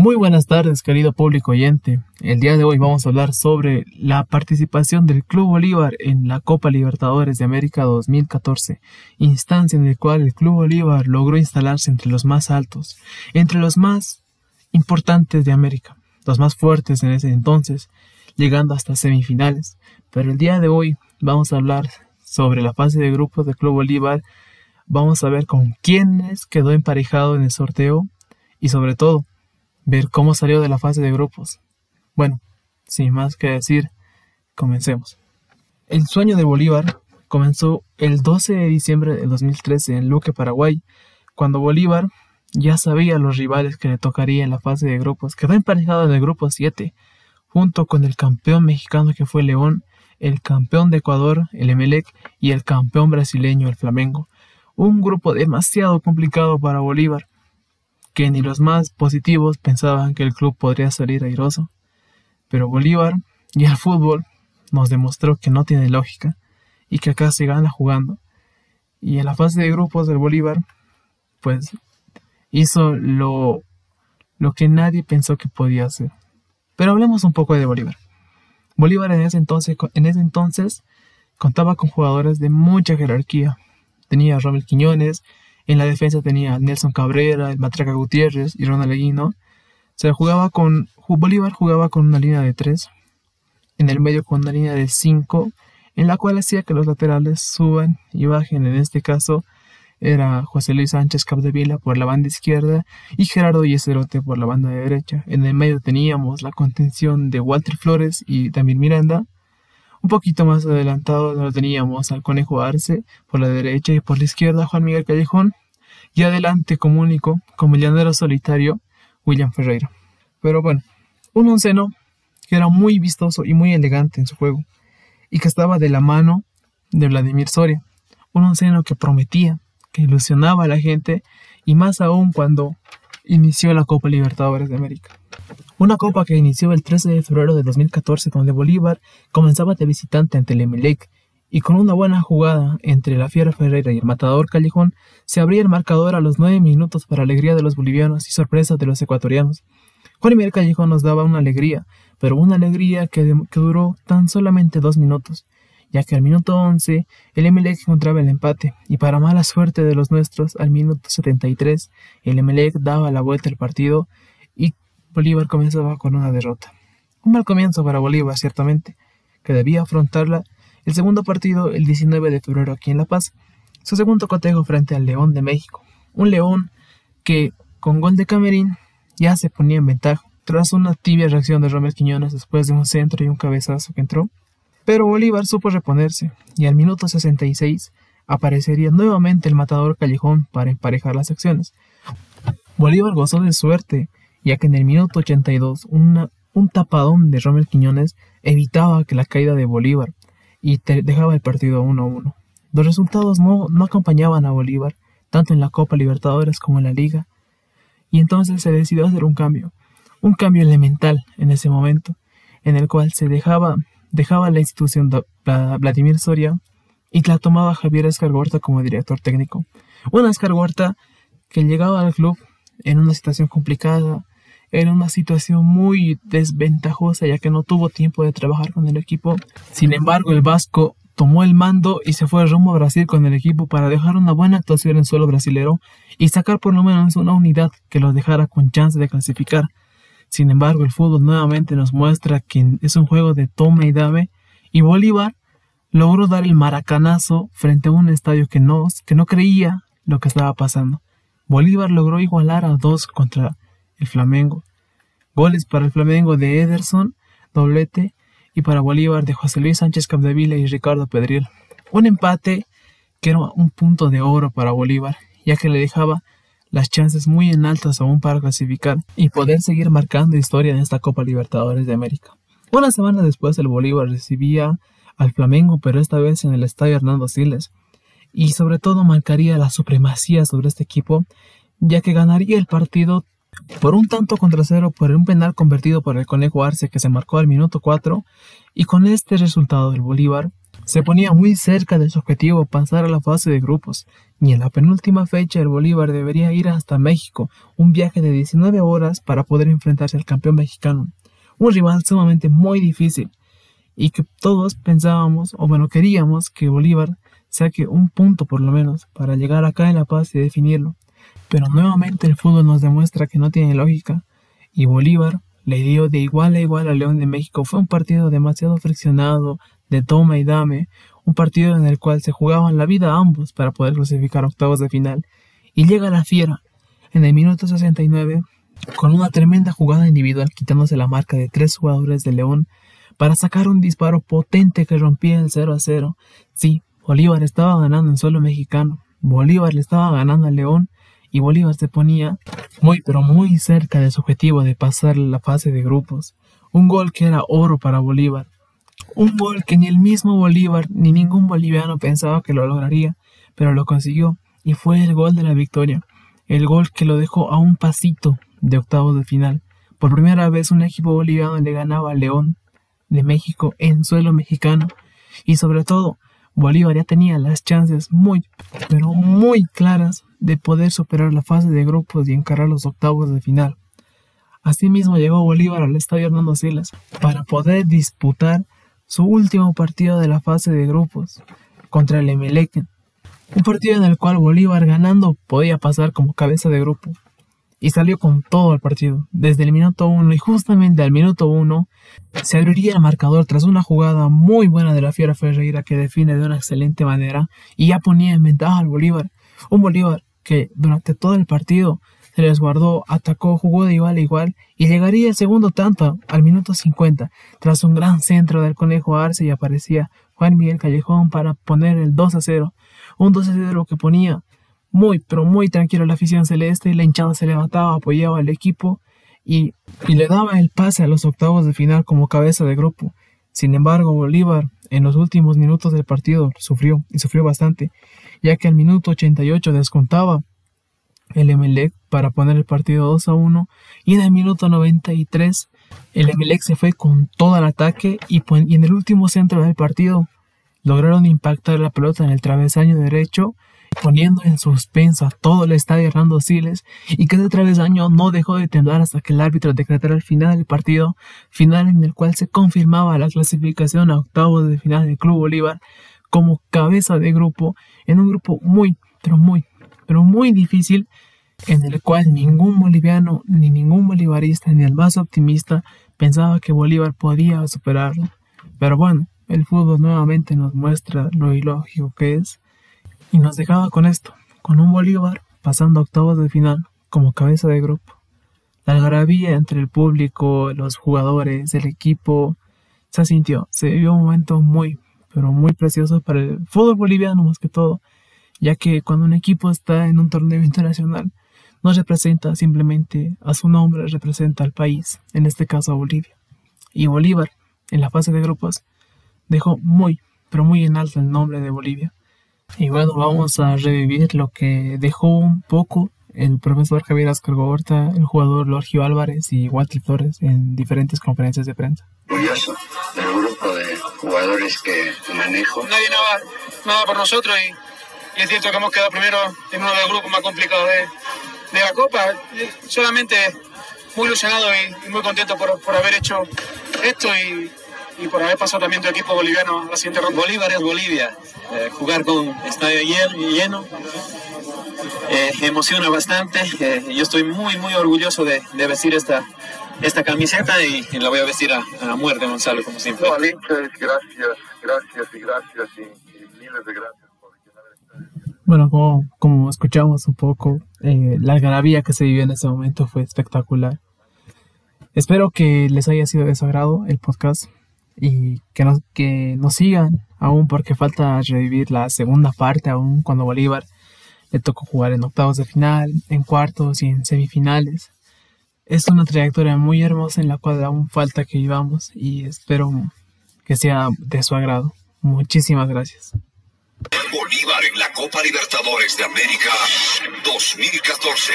Muy buenas tardes, querido público oyente. El día de hoy vamos a hablar sobre la participación del Club Bolívar en la Copa Libertadores de América 2014, instancia en la cual el Club Bolívar logró instalarse entre los más altos, entre los más importantes de América, los más fuertes en ese entonces, llegando hasta semifinales. Pero el día de hoy vamos a hablar sobre la fase de grupos del Club Bolívar, vamos a ver con quiénes quedó emparejado en el sorteo y sobre todo ver cómo salió de la fase de grupos. Bueno, sin más que decir, comencemos. El sueño de Bolívar comenzó el 12 de diciembre de 2013 en Luque, Paraguay, cuando Bolívar ya sabía los rivales que le tocaría en la fase de grupos. Quedó emparejado en el grupo 7, junto con el campeón mexicano que fue León, el campeón de Ecuador, el Emelec, y el campeón brasileño, el Flamengo. Un grupo demasiado complicado para Bolívar, que ni los más positivos pensaban que el club podría salir airoso. Pero Bolívar y el fútbol nos demostró que no tiene lógica y que acá se gana jugando. Y en la fase de grupos del Bolívar, pues hizo lo, lo que nadie pensó que podía hacer. Pero hablemos un poco de Bolívar. Bolívar en ese entonces, en ese entonces contaba con jugadores de mucha jerarquía. Tenía a Romel Quiñones, en la defensa tenía Nelson Cabrera, el Matraca Gutiérrez y Ronald Leguino. Se jugaba con. Bolívar jugaba con una línea de 3. En el medio con una línea de 5. En la cual hacía que los laterales suban y bajen. En este caso era José Luis Sánchez Capdevila por la banda izquierda y Gerardo Yeserote por la banda derecha. En el medio teníamos la contención de Walter Flores y también Miranda. Un poquito más adelantado lo teníamos al Conejo Arce por la derecha y por la izquierda Juan Miguel Callejón y adelante como único, como llanero solitario, William Ferreira. Pero bueno, un onceno que era muy vistoso y muy elegante en su juego y que estaba de la mano de Vladimir Soria. Un onceno que prometía, ilusionaba a la gente y más aún cuando inició la Copa Libertadores de América. Una copa que inició el 13 de febrero de 2014 donde Bolívar comenzaba de visitante ante el Emelec y con una buena jugada entre la Fiera Ferreira y el Matador Callejón se abría el marcador a los nueve minutos para alegría de los bolivianos y sorpresa de los ecuatorianos. Juan Miguel Callejón nos daba una alegría, pero una alegría que duró tan solamente dos minutos, ya que al minuto once el Emelec encontraba el empate y para mala suerte de los nuestros al minuto 73 el Emelec daba la vuelta al partido y Bolívar comenzaba con una derrota. Un mal comienzo para Bolívar, ciertamente, que debía afrontarla el segundo partido el 19 de febrero aquí en La Paz, su segundo cotejo frente al León de México. Un León que, con gol de Camerín, ya se ponía en ventaja, tras una tibia reacción de Romero Quiñones después de un centro y un cabezazo que entró. Pero Bolívar supo reponerse, y al minuto 66 aparecería nuevamente el matador Callejón para emparejar las acciones. Bolívar gozó de suerte ya que en el minuto 82 un tapadón de Romel Quiñones evitaba que la caída de Bolívar y dejaba el partido 1-1. Los resultados no, no acompañaban a Bolívar, tanto en la Copa Libertadores como en la Liga, y entonces se decidió hacer un cambio, un cambio elemental en ese momento, en el cual se dejaba, dejaba la institución de Vladimir Soria y la tomaba Javier Escargorta como director técnico. Una Escargorta que llegaba al club en una situación complicada, en una situación muy desventajosa ya que no tuvo tiempo de trabajar con el equipo. Sin embargo, el Vasco tomó el mando y se fue rumbo a Brasil con el equipo para dejar una buena actuación en suelo brasilero y sacar por lo menos una unidad que los dejara con chance de clasificar. Sin embargo, el fútbol nuevamente nos muestra que es un juego de toma y dame y Bolívar logró dar el maracanazo frente a un estadio que no, que no creía lo que estaba pasando. Bolívar logró igualar a dos contra el Flamengo. Goles para el Flamengo de Ederson, doblete, y para Bolívar de José Luis Sánchez Capdevila y Ricardo Pedriel. Un empate que era un punto de oro para Bolívar, ya que le dejaba las chances muy en altas aún para clasificar y poder seguir marcando historia en esta Copa Libertadores de América. Una semana después el Bolívar recibía al Flamengo, pero esta vez en el estadio Hernando Siles, y sobre todo marcaría la supremacía sobre este equipo, ya que ganaría el partido por un tanto contra cero por un penal convertido por el Conejo Arce que se marcó al minuto 4 y con este resultado el Bolívar se ponía muy cerca de su objetivo pasar a la fase de grupos, y en la penúltima fecha el Bolívar debería ir hasta México, un viaje de 19 horas para poder enfrentarse al campeón mexicano, un rival sumamente muy difícil, y que todos pensábamos, o bueno, queríamos que Bolívar saque un punto por lo menos para llegar acá en La Paz y definirlo. Pero nuevamente el fútbol nos demuestra que no tiene lógica, y Bolívar le dio de igual a igual a León de México. Fue un partido demasiado friccionado, de toma y dame, un partido en el cual se jugaban la vida ambos para poder clasificar octavos de final. Y llega la fiera, en el minuto 69, con una tremenda jugada individual quitándose la marca de tres jugadores de León para sacar un disparo potente que rompía el 0 a 0. Sí, Bolívar estaba ganando en suelo mexicano. Bolívar le estaba ganando a León y Bolívar se ponía muy pero muy cerca de su objetivo de pasar la fase de grupos. Un gol que era oro para Bolívar. Un gol que ni el mismo Bolívar ni ningún boliviano pensaba que lo lograría, pero lo consiguió y fue el gol de la victoria. El gol que lo dejó a un pasito de octavos de final. Por primera vez un equipo boliviano le ganaba a León de México en suelo mexicano y sobre todo Bolívar ya tenía las chances muy, pero muy claras de poder superar la fase de grupos y encarar los octavos de final. Asimismo llegó Bolívar al estadio Hernando Silas para poder disputar su último partido de la fase de grupos contra el Emelec, un partido en el cual Bolívar ganando podía pasar como cabeza de grupo. Y salió con todo el partido, desde el minuto 1 y justamente al minuto 1 se abriría el marcador tras una jugada muy buena de la Fiera Ferreira que define de una excelente manera y ya ponía en ventaja al Bolívar, un Bolívar que durante todo el partido se les guardó, atacó, jugó de igual a igual y llegaría el segundo tanto al minuto 50 tras un gran centro del Conejo Arce y aparecía Juan Miguel Callejón para poner el 2 a 0, un 2 a 0 que ponía muy, pero muy tranquilo la afición celeste, la hinchada se levantaba, apoyaba al equipo y, y le daba el pase a los octavos de final como cabeza de grupo. Sin embargo, Bolívar en los últimos minutos del partido sufrió y sufrió bastante, ya que al minuto 88 descontaba el Emelec para poner el partido 2 a 1 y en el minuto 93 el Emelec se fue con todo el ataque y, en el último centro del partido lograron impactar la pelota en el travesaño derecho poniendo en suspenso a todo el estadio Hernando Siles y que ese travesaño no dejó de temblar hasta que el árbitro decretara el final del partido, final en el cual se confirmaba la clasificación a octavos de final del Club Bolívar como cabeza de grupo en un grupo muy, pero muy, pero muy difícil en el cual ningún boliviano, ni ningún bolivarista, ni el más optimista pensaba que Bolívar podía superarlo. Pero bueno, el fútbol nuevamente nos muestra lo ilógico que es y nos dejaba con esto, con un Bolívar pasando octavos de final como cabeza de grupo. La algarabía entre el público, los jugadores, el equipo, se sintió, se vivió un momento muy, pero muy precioso para el fútbol boliviano más que todo, ya que cuando un equipo está en un torneo internacional, no representa simplemente a su nombre, representa al país, en este caso a Bolivia. Y Bolívar, en la fase de grupos, dejó muy, pero muy en alto el nombre de Bolivia. Y bueno, vamos a revivir lo que dejó un poco el profesor Javier Ascargorta, el jugador Lorgio Álvarez y Walter Flores en diferentes conferencias de prensa. Orgulloso del grupo de jugadores que manejo. Nadie nada, nada por nosotros y, y, es cierto que hemos quedado primero en uno de los grupos más complicados de, de la Copa. Solamente muy ilusionado y, y muy contento por, por haber hecho esto y, y por haber pasado también tu equipo boliviano a la siguiente ronda. Bolívar es Bolivia. Eh, jugar con estadio lleno eh, emociona bastante. Eh, yo estoy muy, muy orgulloso de, de vestir esta, esta camiseta y, y, la voy a vestir a, a muerte, Gonzalo, como siempre. No, gracias, gracias y gracias y, y miles de gracias. Bueno, como, como escuchamos un poco, eh, la algarabía que se vivió en ese momento fue espectacular. Espero que les haya sido de su agrado el podcast y que nos, que nos sigan aún porque falta revivir la segunda parte aún cuando Bolívar le tocó jugar en octavos de final, en cuartos y en semifinales. Es una trayectoria muy hermosa en la cual aún falta que vivamos y espero que sea de su agrado. Muchísimas gracias. Bolívar en la Copa Libertadores de América 2014.